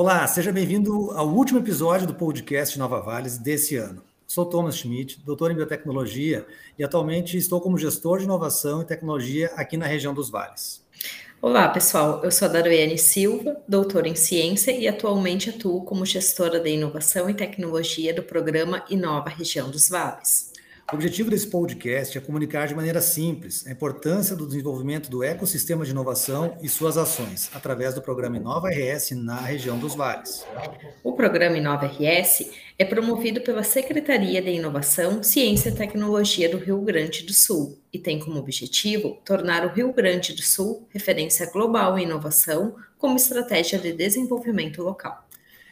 Olá, seja bem-vindo ao último episódio do podcast Nova Vales desse ano. Sou Thomas Schmidt, doutor em biotecnologia e atualmente estou como gestor de inovação e tecnologia aqui na região dos Vales. Olá, pessoal. Eu sou a Daruene Silva, doutora em ciência e atualmente atuo como gestora de inovação e tecnologia do programa Inova Região dos Vales. O objetivo desse podcast é comunicar de maneira simples a importância do desenvolvimento do ecossistema de inovação e suas ações, através do programa Inova RS na região dos vales. O programa Inova RS é promovido pela Secretaria de Inovação, Ciência e Tecnologia do Rio Grande do Sul e tem como objetivo tornar o Rio Grande do Sul referência global em inovação como estratégia de desenvolvimento local.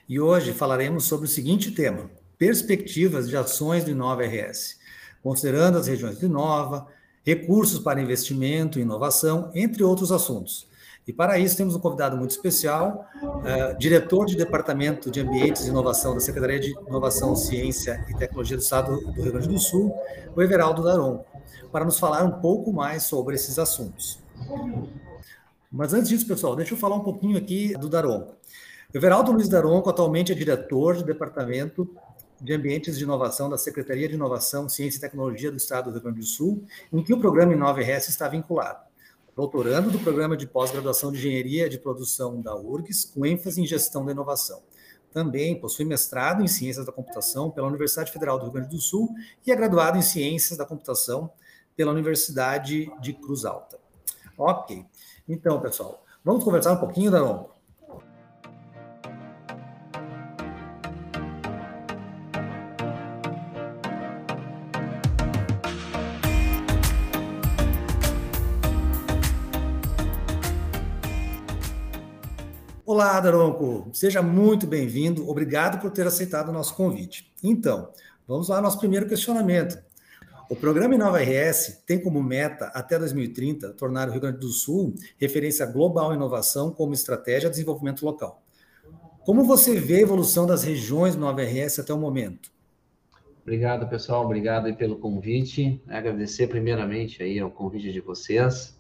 E hoje falaremos sobre o seguinte tema: perspectivas de ações do Inova RS considerando as regiões de Nova, recursos para investimento e inovação, entre outros assuntos. E para isso temos um convidado muito especial, uh, diretor de Departamento de Ambientes e Inovação da Secretaria de Inovação, Ciência e Tecnologia do Estado do Rio Grande do Sul, o Everaldo Daron, para nos falar um pouco mais sobre esses assuntos. Mas antes disso, pessoal, deixa eu falar um pouquinho aqui do Daronco. Everaldo Luiz Daronco atualmente é diretor de Departamento de Ambientes de Inovação da Secretaria de Inovação, Ciência e Tecnologia do Estado do Rio Grande do Sul, em que o programa Inova-RS está vinculado. Doutorando do Programa de Pós-Graduação de Engenharia de Produção da URGS, com ênfase em Gestão da Inovação. Também possui mestrado em Ciências da Computação pela Universidade Federal do Rio Grande do Sul e é graduado em Ciências da Computação pela Universidade de Cruz Alta. Ok. Então, pessoal, vamos conversar um pouquinho, Daron, Olá, Daronco. Seja muito bem-vindo. Obrigado por ter aceitado o nosso convite. Então, vamos lá ao nosso primeiro questionamento. O programa Inova RS tem como meta, até 2030, tornar o Rio Grande do Sul referência global em inovação como estratégia de desenvolvimento local. Como você vê a evolução das regiões Nova RS até o momento? Obrigado, pessoal. Obrigado pelo convite. Agradecer primeiramente aí o convite de vocês.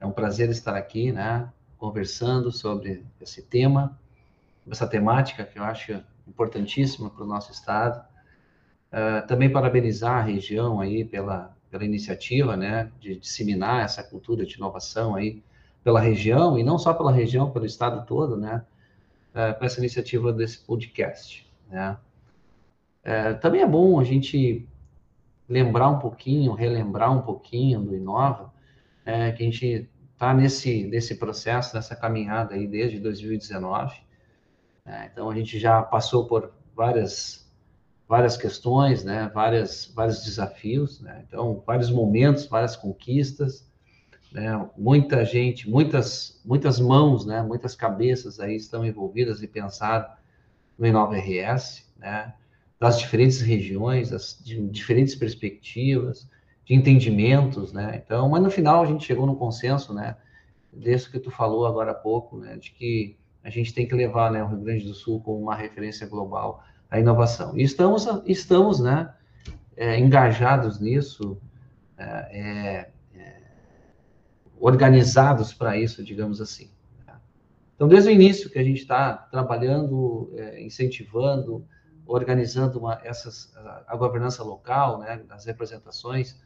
É um prazer estar aqui, né? Conversando sobre esse tema, essa temática que eu acho importantíssima para o nosso estado. Uh, também parabenizar a região aí pela, pela iniciativa, né, de disseminar essa cultura de inovação aí pela região, e não só pela região, pelo estado todo, né, uh, essa iniciativa desse podcast, né. Uh, também é bom a gente lembrar um pouquinho, relembrar um pouquinho do Inova, é, que a gente está nesse, nesse processo, nessa caminhada aí desde 2019. Né? Então, a gente já passou por várias, várias questões, né? várias, vários desafios, né? então, vários momentos, várias conquistas, né? muita gente, muitas, muitas mãos, né? muitas cabeças aí estão envolvidas e pensaram no Inova RS, né? das diferentes regiões, das diferentes perspectivas, de entendimentos, né? Então, mas no final a gente chegou no consenso, né? Desse que tu falou agora há pouco, né? De que a gente tem que levar, né, o Rio Grande do Sul como uma referência global à inovação. E estamos, estamos, né? É, engajados nisso, é, é, é organizados para isso, digamos assim. Né? Então, desde o início que a gente está trabalhando, é, incentivando, organizando uma, essas, a, governança local, né, as representações,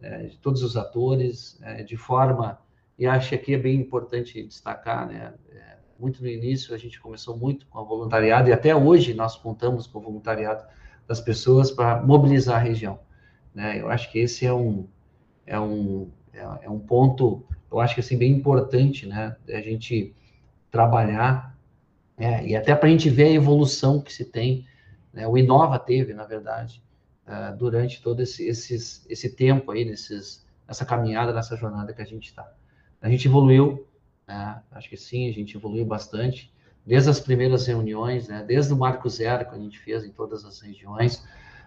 de todos os atores, é, de forma, e acho que aqui é bem importante destacar, né, é, muito no início a gente começou muito com o voluntariado, e até hoje nós contamos com o voluntariado das pessoas para mobilizar a região. Né? Eu acho que esse é um, é um, é, é um ponto, eu acho que assim, bem importante, né, a gente trabalhar, é, e até para a gente ver a evolução que se tem, né, o Inova teve, na verdade, uh, durante todo esse, esses, esse tempo aí, nesses, nessa caminhada, nessa jornada que a gente está. A gente evoluiu, né? acho que sim, a gente evoluiu bastante, desde as primeiras reuniões, né? desde o Marco Zero que a gente fez em todas as regiões,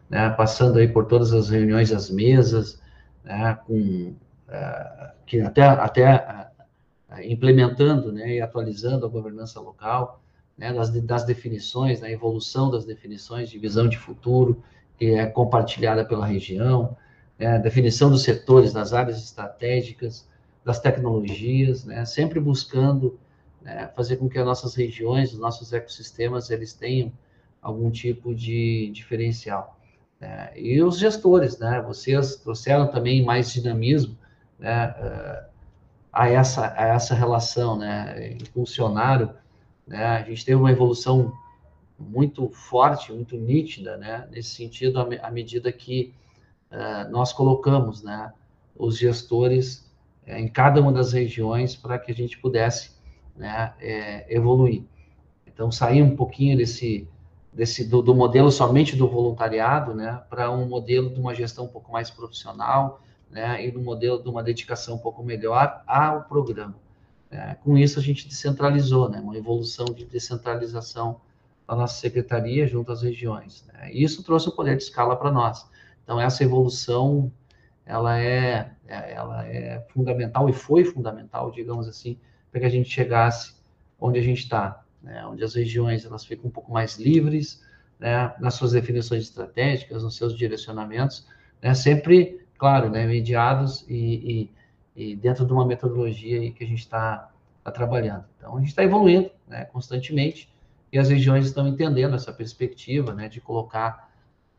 né? passando aí por todas as reuniões, as mesas, né? com, uh, que até, até uh, implementando né? e atualizando a governança local, né? das, das definições, da evolução das definições de visão de futuro, que é compartilhada pela região, é, definição dos setores, das áreas estratégicas, das tecnologias, né, sempre buscando né, fazer com que as nossas regiões, os nossos ecossistemas, eles tenham algum tipo de diferencial. Né? E os gestores, né? Vocês trouxeram também mais dinamismo, né? A essa a essa relação, né? Funcionário, né? A gente teve uma evolução muito forte, muito nítida, né? Nesse sentido, à medida que uh, nós colocamos, né? Os gestores uh, em cada uma das regiões para que a gente pudesse, né? É, evoluir. Então, sair um pouquinho desse desse do, do, modelo somente do voluntariado, né, para um modelo de uma gestão um pouco mais profissional, né, e no modelo de uma dedicação um pouco melhor ao programa. Com isso a gente descentralizou, né, uma evolução de descentralização da nossa secretaria junto às regiões. Né, isso trouxe o poder de escala para nós. Então essa evolução ela é, é ela é fundamental e foi fundamental, digamos assim, para que a gente chegasse onde a gente está, né, onde as regiões elas ficam um pouco mais livres né, nas suas definições estratégicas, nos seus direcionamentos, né, sempre, claro, né, mediados e, e, e, dentro de uma metodologia que a gente está tá trabalhando. Então, a gente está evoluindo né, constantemente e as regiões estão entendendo essa perspectiva né, de colocar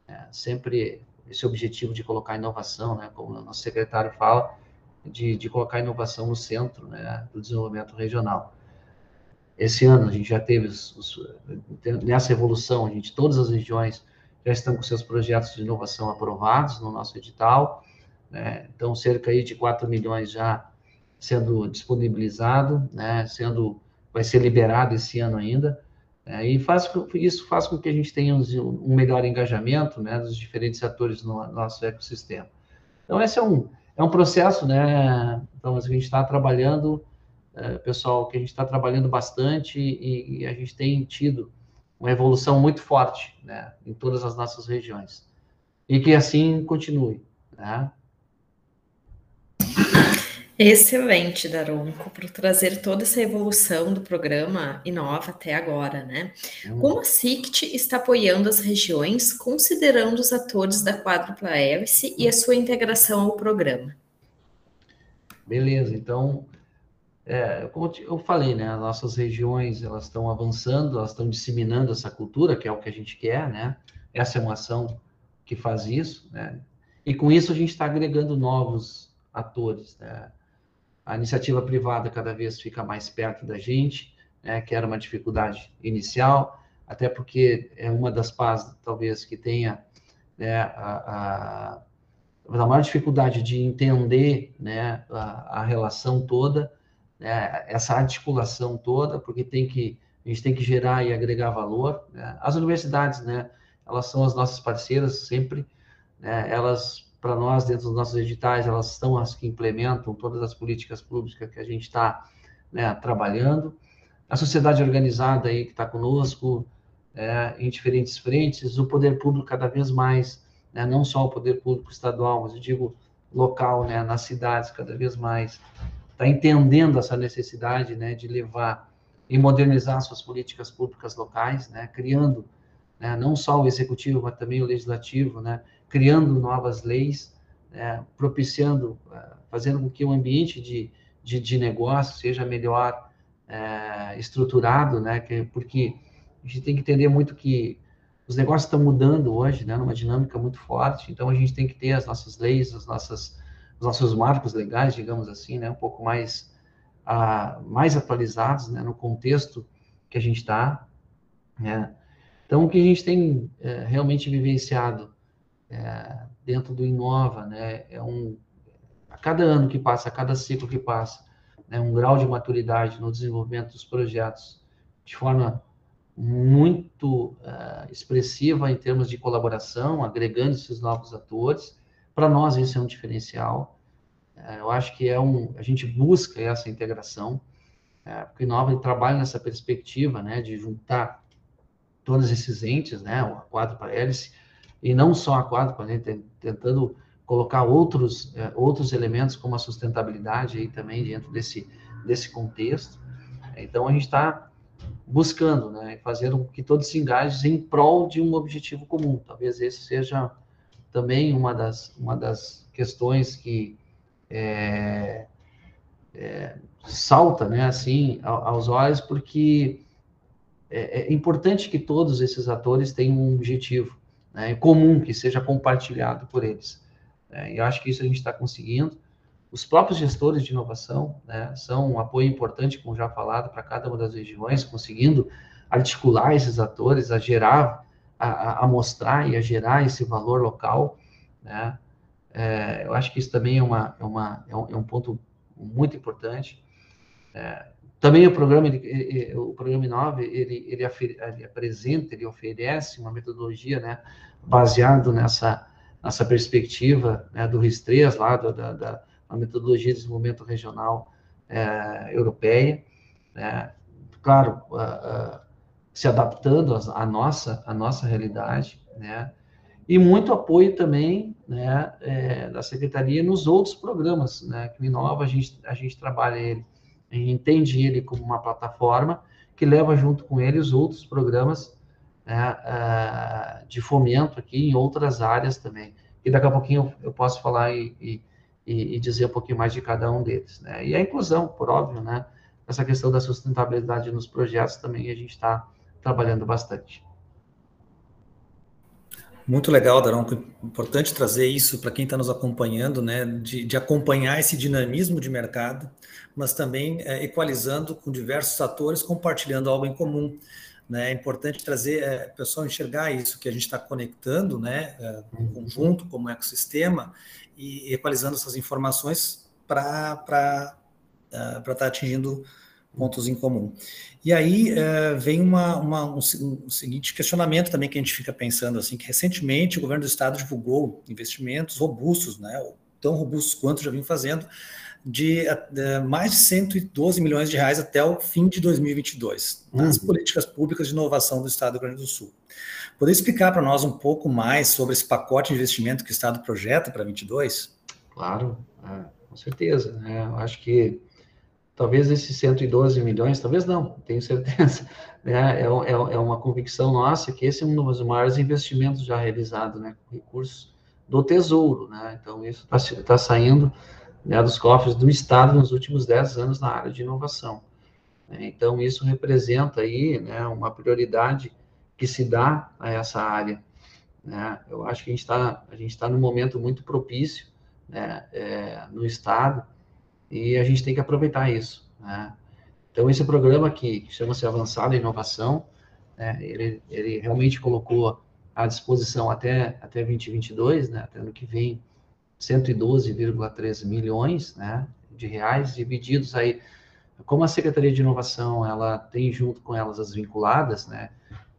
é, sempre esse objetivo de colocar inovação, né, como o nosso secretário fala, de, de colocar inovação no centro né, do desenvolvimento regional. Esse ano a gente já teve os, os, nessa evolução, a gente todas as regiões já estão com seus projetos de inovação aprovados no nosso edital, né? então cerca aí de 4 milhões já sendo disponibilizado, né? sendo vai ser liberado esse ano ainda, né? e faz, isso faz com que a gente tenha um, melhor engajamento né, dos diferentes atores no nosso ecossistema. Então esse é um é um processo, né? Então a gente está trabalhando é, pessoal, que a gente está trabalhando bastante e, e, a gente tem tido uma evolução muito forte né, em todas as nossas regiões. E que assim continue. Né? Excelente, Daronco, por trazer toda essa evolução do programa Inova até agora, né? Hum. Como a SICT está apoiando as regiões, considerando os atores da quádrupla hélice e a sua integração ao programa? Beleza, então é, como eu falei, né, as nossas regiões elas estão avançando, elas estão disseminando essa cultura, que é o que a gente quer, né? Essa é uma ação que faz isso, né? E com isso a gente está agregando novos atores, né? A iniciativa privada cada vez fica mais perto da gente, né? Que era uma dificuldade inicial, até porque é uma das pás, talvez, que tenha né, a, a, a maior dificuldade de entender né, a, a relação toda né, essa articulação toda, porque tem que, a gente tem que gerar e agregar valor. Né? As universidades, né, elas são as nossas parceiras sempre, elas, para nós, dentro dos nossos editais, elas são as que implementam todas as políticas públicas que a gente está né, trabalhando. A sociedade organizada aí que está conosco, é, em diferentes frentes, o poder público cada vez mais, né, não só o poder público estadual, mas eu digo local, né, nas cidades cada vez mais, está entendendo essa necessidade né, de levar e modernizar suas políticas públicas locais, né, criando né, não só o executivo, mas também o legislativo, né, criando novas leis, né, propiciando, eh, fazendo com que o ambiente de, de, de negócio seja melhor é, estruturado, né, que, porque a gente tem que entender muito que os negócios estão mudando hoje, né, numa dinâmica muito forte, então a gente tem que ter as nossas leis, as nossas os nossos marcos legais, digamos assim, né, um pouco mais, uh, mais atualizados né, no contexto que a gente está. Né? Então, o que a gente tem é, realmente vivenciado é, dentro do Inova né, é um, a cada ano que passa, a cada ciclo que passa, né, um grau de maturidade no desenvolvimento dos projetos de forma muito uh, expressiva em termos de colaboração, agregando esses novos atores, para nós, isso é um diferencial. É, eu acho que é um, a gente busca essa integração, é, porque Nova trabalha nessa perspectiva, né, de juntar todos esses entes, né, o quadro para hélice, e não só a quadro hélice, tentando colocar outros, é, outros elementos, como a sustentabilidade aí também dentro desse, desse contexto. Então, a gente está buscando, né, fazer com que todos se engajem em prol de um objetivo comum. Talvez esse seja também uma das, uma das questões que é, é, salta, né, assim, aos olhos, porque é, é, importante que todos esses atores tenham um objetivo né, comum, que seja compartilhado por eles. É, e eu acho que isso a gente está conseguindo. Os próprios gestores de inovação né, são um apoio importante, como já falado, para cada uma das regiões, conseguindo articular esses atores a gerar, a, a mostrar e a gerar esse valor local. Né? É, eu acho que isso também é, uma, é, uma, é, um, é um ponto muito importante. É, também o programa, ele, o programa Inove, ele, ele, ele apresenta, ele oferece uma metodologia, né, baseado nessa, nessa perspectiva né, do RIS3, lá da, da, da metodologia de desenvolvimento regional é, europeia, né, claro, se adaptando à nossa, à nossa realidade, né, e muito apoio também né, é, da secretaria nos outros programas, né, que o Inova a gente, a gente trabalha ele entende ele como uma plataforma que leva junto com ele os outros programas né, uh, de fomento aqui em outras áreas também. E daqui a pouquinho eu, eu posso falar e, e, e, dizer um pouquinho mais de cada um deles. Né? E a inclusão, por óbvio, né? essa questão da sustentabilidade nos projetos também a gente está trabalhando bastante. Muito legal, Daronco. Importante trazer isso para quem está nos acompanhando, né? De, de, acompanhar esse dinamismo de mercado, mas também é, equalizando com diversos atores, compartilhando algo em comum. Né? É importante trazer é, o pessoal enxergar isso, que a gente está conectando, né? É, um conjunto, como ecossistema, e equalizando essas informações para é, estar tá atingindo pontos em comum. E aí é, vem uma, uma um, um, seguinte questionamento também que a gente fica pensando assim, que recentemente o governo do estado divulgou investimentos robustos, né, tão robustos quanto já vim fazendo, de, de, mais de 112 milhões de reais até o fim de 2022, uhum. nas políticas públicas de inovação do estado do Rio Grande do Sul. Poder explicar para nós um pouco mais sobre esse pacote de investimento que o estado projeta para 22? Claro, é, com certeza. Né? Eu acho que talvez esses 112 milhões, talvez não, tenho certeza, né? é, é, é, uma convicção nossa que esse é um dos maiores investimentos já realizados, né, com recursos do Tesouro, né, então isso está tá saindo né, dos cofres do Estado nos últimos 10 anos na área de inovação. Né? Então isso representa aí, né, uma prioridade que se dá a essa área, né, eu acho que a gente está está num momento muito propício, né, é, no Estado, e a gente tem que aproveitar isso. Né? Então, esse programa que chama-se Avançado Inovação, né, ele, ele realmente colocou à disposição até, até 2022, né, até ano que vem, 112,3 milhões né, de reais, divididos aí, como a Secretaria de Inovação, ela tem junto com elas as vinculadas, né,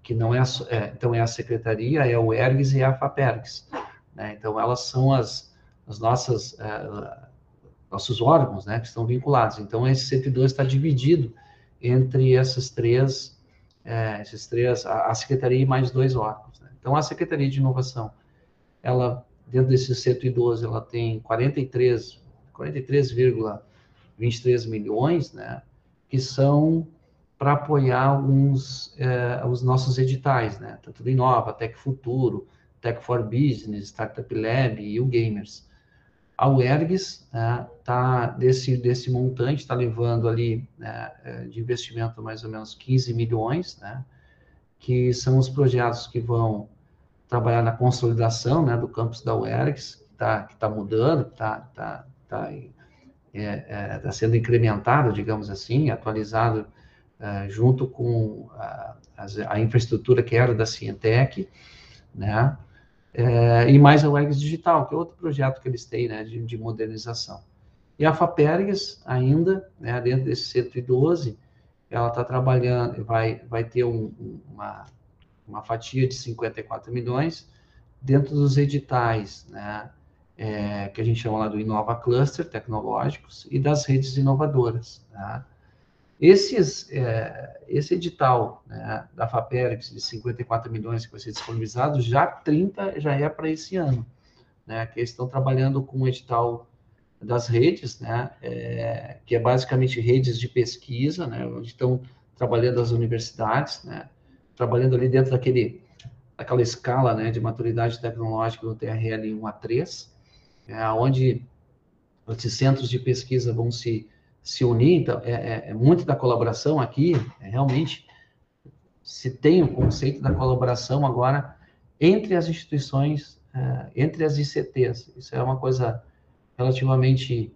que não é, é então é a Secretaria, é o ERGS e a FAPERGS, né, então elas são as, as nossas... É, nossos órgãos, né, que estão vinculados. Então, esse 102 está dividido entre essas três, é, esses três, a, a, secretaria e mais dois órgãos. Né? Então, a secretaria de inovação, ela dentro desses 112, ela tem 43, 43,23 milhões, né, que são para apoiar alguns é, os nossos editais, né, tanto do Inova, Tech Futuro, Tech for Business, Startup Lab e o Gamers. A UERGS né, tá desse, desse montante, está levando ali né, é, de investimento mais ou menos 15 milhões, né, que são os projetos que vão trabalhar na consolidação né, do campus da UERGS, que está tá mudando, está tá, tá, é, é, tá sendo incrementado, digamos assim, atualizado é, junto com a, a, infraestrutura que era da Cientec, né? É, e mais a UEGS Digital, que é outro projeto que eles têm né, de, de modernização. E a FAPERGS, ainda, né, dentro desse 112, ela está trabalhando, vai, vai ter um, uma, uma fatia de 54 milhões dentro dos editais, né, é, que a gente chama lá do Inova Cluster tecnológicos e das redes inovadoras. Né. Esses, é, esse edital né, da FAPERX de 54 milhões que vai ser disponibilizado, já 30 já é para esse ano, né, que eles estão trabalhando com o edital das redes, né, é, que é basicamente redes de pesquisa, né, onde estão trabalhando as universidades, né, trabalhando ali dentro daquele, daquela escala né, de maturidade tecnológica do TRL 1 a 3, é, onde esses centros de pesquisa vão se se unir, então, é, é, é muito da colaboração aqui, é realmente se tem o conceito da colaboração agora entre as instituições, uh, entre as ICTs. Isso é uma coisa relativamente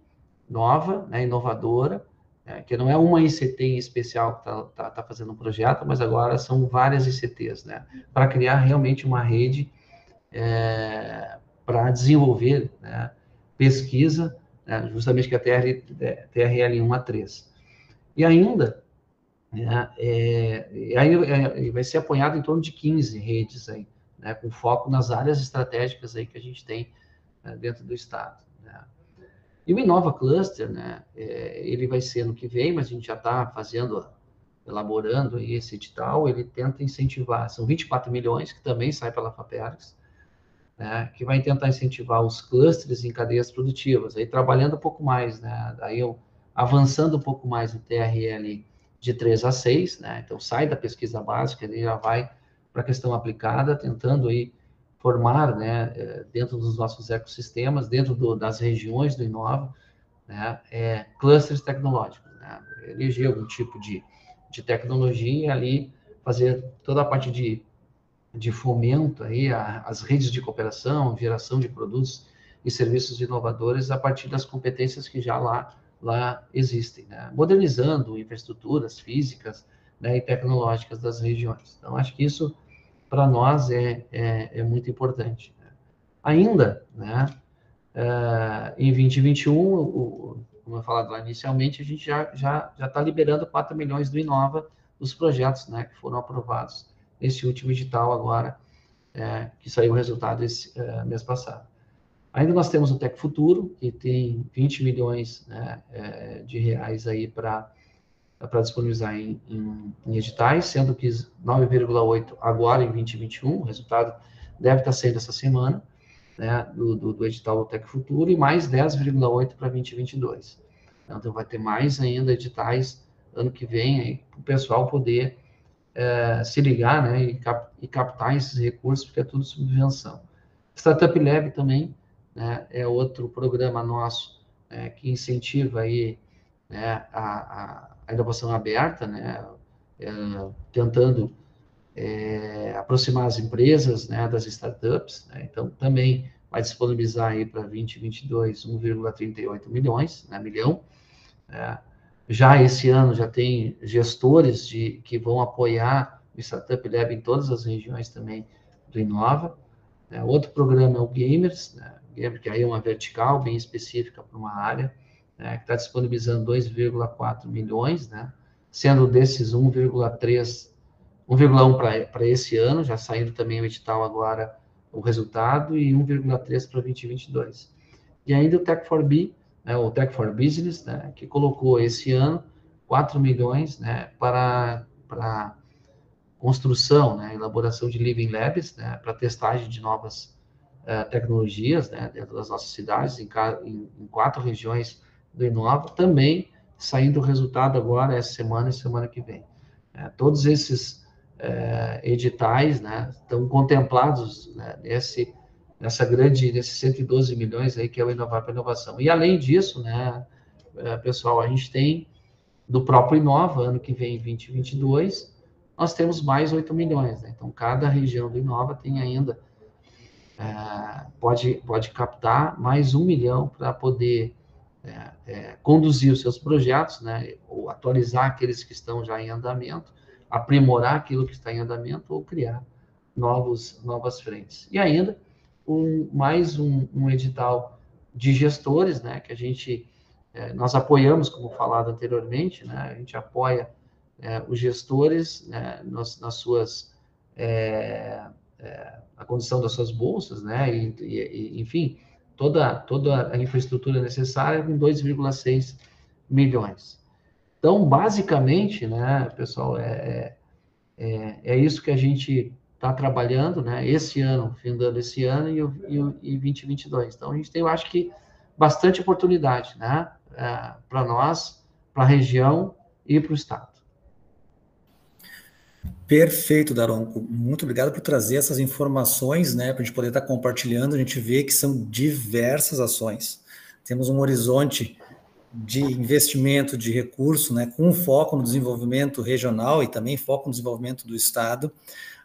nova, né, inovadora, é, que não é uma ICT em especial que está tá, tá fazendo um projeto, mas agora são várias ICTs, né, para criar realmente uma rede é, para desenvolver né, pesquisa, né, justamente que a TR, TRL 1 a 3. E ainda, né, é, aí é, vai ser apoiado em torno de 15 redes aí, né, com foco nas áreas estratégicas aí que a gente tem né, dentro do Estado. Né. E o Inova Cluster, né, é, ele vai ser no que vem, mas a gente já está fazendo, elaborando esse edital, ele tenta incentivar, são 24 milhões que também sai pela FAPERGS, né, que vai tentar incentivar os clusters em cadeias produtivas, aí trabalhando um pouco mais, né, daí eu avançando um pouco mais no TRL de 3 a 6, né, então sai da pesquisa básica, ele já vai para a questão aplicada, tentando aí formar, né, é, dentro dos nossos ecossistemas, dentro do, das regiões do Inova, né, é, clusters tecnológicos, né, eleger algum tipo de, de tecnologia e ali fazer toda a parte de de fomento aí as redes de cooperação, geração de produtos e serviços inovadores a partir das competências que já lá, lá existem, né? modernizando infraestruturas físicas né, e tecnológicas das regiões. Então, acho que isso, para nós, é, é, é, muito importante. Né? Ainda, né, uh, em 2021, o, como eu falado lá inicialmente, a gente já está já, já tá liberando 4 milhões do Inova dos projetos né, que foram aprovados nesse último edital agora, é, que saiu o resultado esse é, mês passado. Ainda nós temos o Tec Futuro, que tem 20 milhões né, é, de reais aí para para disponibilizar em, em, em, editais, sendo que 9,8 agora em 2021, o resultado deve estar sendo essa semana, né, do, do, do edital do Tec Futuro, e mais 10,8 para 2022. Então, vai ter mais ainda editais ano que vem, para o pessoal poder é, se ligar né, e, cap, e, captar esses recursos, porque é tudo subvenção. Startup Lab também né, é outro programa nosso é, que incentiva aí, né, a, a, inovação aberta, né, é, tentando é, aproximar as empresas né, das startups. Né, então, também vai disponibilizar aí para 2022 1,38 milhões, né, milhão. Né, já esse ano já tem gestores de, que vão apoiar o Startup Lab em todas as regiões também do Inova. É, outro programa é o Gamers, né? Gamer, que aí é uma vertical bem específica para uma área, né? que está disponibilizando 2,4 milhões, né? sendo desses 1,3, 1,1 para esse ano, já saindo também o edital agora o resultado, e 1,3 para 2022. E ainda o Tech 4 B, né, o Tech for Business, né, que colocou esse ano 4 milhões né, para, para construção, né, elaboração de living labs, né, para testagem de novas uh, tecnologias né, dentro das nossas cidades, em, em, em, quatro regiões do Inova, também saindo o resultado agora essa semana e semana que vem. É, todos esses uh, editais né, estão contemplados né, nesse nessa grande, nesses 112 milhões aí que é o Inovar para Inovação. E além disso, né, é, pessoal, a gente tem do próprio Inova, ano que vem, 2022, nós temos mais 8 milhões. Né? Então, cada região do Inova tem ainda, é, pode, pode captar mais um milhão para poder é, é, conduzir os seus projetos, né? ou atualizar aqueles que estão já em andamento, aprimorar aquilo que está em andamento, ou criar novos, novas frentes. E ainda, um, mais um, um, edital de gestores, né, que a gente, é, nós apoiamos, como falado anteriormente, né, a gente apoia é, os gestores né, nas, nas suas, é, é a condição das suas bolsas, né, e, e, enfim, toda, toda a infraestrutura necessária com 2,6 milhões. Então, basicamente, né, pessoal, é, é, é isso que a gente está trabalhando, né? Esse ano, findando esse ano e, e, e 2022. Então, a gente tem, eu acho que, bastante oportunidade, né? É, para nós, para a região e para o Estado. Perfeito, Daronco. Muito obrigado por trazer essas informações, né? Para a gente poder estar compartilhando. A gente vê que são diversas ações. Temos um horizonte de investimento de recurso, né, com foco no desenvolvimento regional e também foco no desenvolvimento do Estado,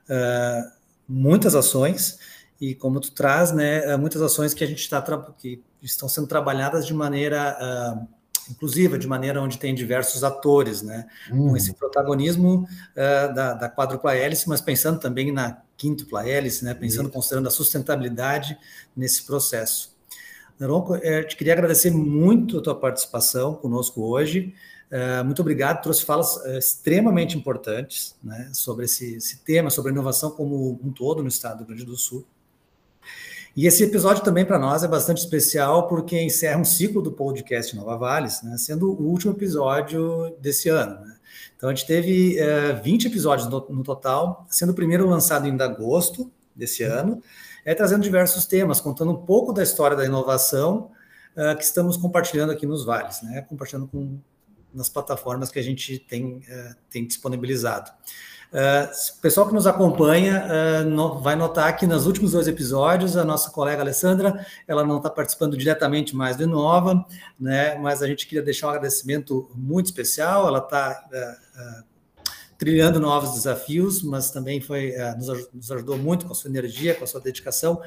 uh, muitas ações, e como tu traz, né, muitas ações que a gente está, que estão sendo trabalhadas de maneira uh, inclusiva, de maneira onde tem diversos atores, né, hum. com esse protagonismo uh, da, da quádrupla hélice, mas pensando também na quíntupla hélice, né, pensando, considerando a sustentabilidade nesse processo. Naronco, eu te queria agradecer muito a tua participação conosco hoje. Uh, muito obrigado, trouxe falas uh, extremamente importantes né, sobre esse, esse, tema, sobre a inovação como um todo no estado do Rio Grande do Sul. E esse episódio também para nós é bastante especial porque encerra um ciclo do podcast Nova Vales, né, sendo o último episódio desse ano. Né. Então a gente teve uh, eh, 20 episódios no, no, total, sendo o primeiro lançado em agosto desse ano é, trazendo diversos temas, contando um pouco da história da inovação que estamos compartilhando aqui nos vales, né? compartilhando com, nas plataformas que a gente tem, uh, tem disponibilizado. O pessoal que nos acompanha no, vai notar que nos últimos dois episódios a nossa colega Alessandra ela não está participando diretamente mais do Inova, né, mas a gente queria deixar um agradecimento muito especial. Ela está trilhando novos desafios, mas também foi nos, ajudou muito com a sua energia, com a sua dedicação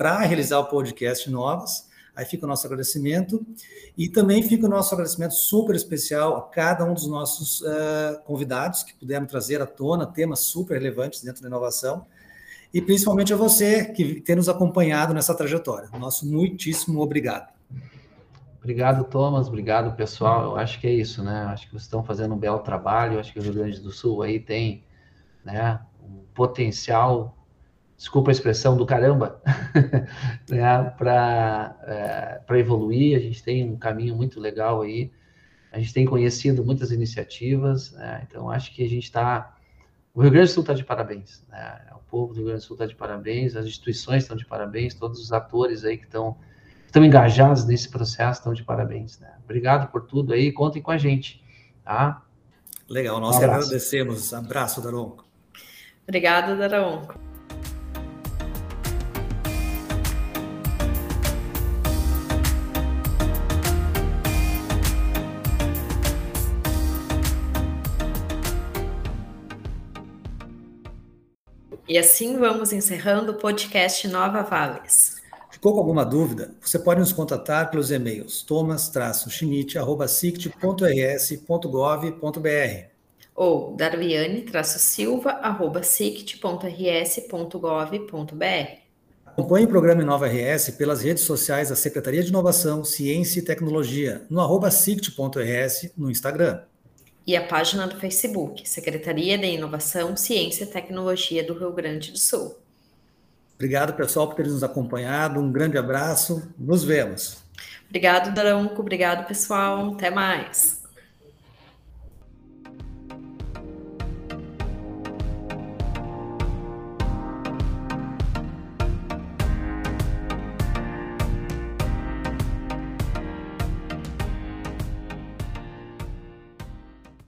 para realizar o podcast Novas. Aí fica o nosso agradecimento e também fica o nosso agradecimento super especial a cada um dos nossos uh, convidados que puderam trazer à tona temas super relevantes dentro da inovação e principalmente a você que tem nos acompanhado nessa trajetória. Nosso muitíssimo obrigado. Obrigado, Thomas. Obrigado, pessoal. Eu acho que é isso, né? Eu acho que vocês estão fazendo um belo trabalho. Eu acho que o Rio Grande do Sul aí tem né, um potencial, desculpa a expressão, do caramba, né, para é, evoluir. A gente tem um caminho muito legal aí. A gente tem conhecido muitas iniciativas. Né? Então, acho que a gente está. O Rio Grande do Sul está de parabéns. Né? O povo do Rio Grande do Sul está de parabéns, as instituições estão de parabéns, todos os atores aí que estão estão engajados nesse processo, estão de parabéns. Né? Obrigado por tudo aí, contem com a gente. Tá? Legal, nós um agradecemos. Abraço, Daronco. Obrigada, Daronco. E assim vamos encerrando o podcast Nova Vales. Ficou com alguma dúvida? Você pode nos contatar pelos e-mails thomas-schmidt.sict.rs.gov.br ou darviane-silva.sict.rs.gov.br. Acompanhe o programa Inova RS pelas redes sociais da Secretaria de Inovação, Ciência e Tecnologia, no arroba sict.rs no Instagram. E a página do Facebook, Secretaria de Inovação, Ciência e Tecnologia do Rio Grande do Sul. Obrigado, pessoal, por terem nos acompanhado. Um grande abraço. Nos vemos. Obrigado, Daronco. Obrigado, pessoal. Até mais.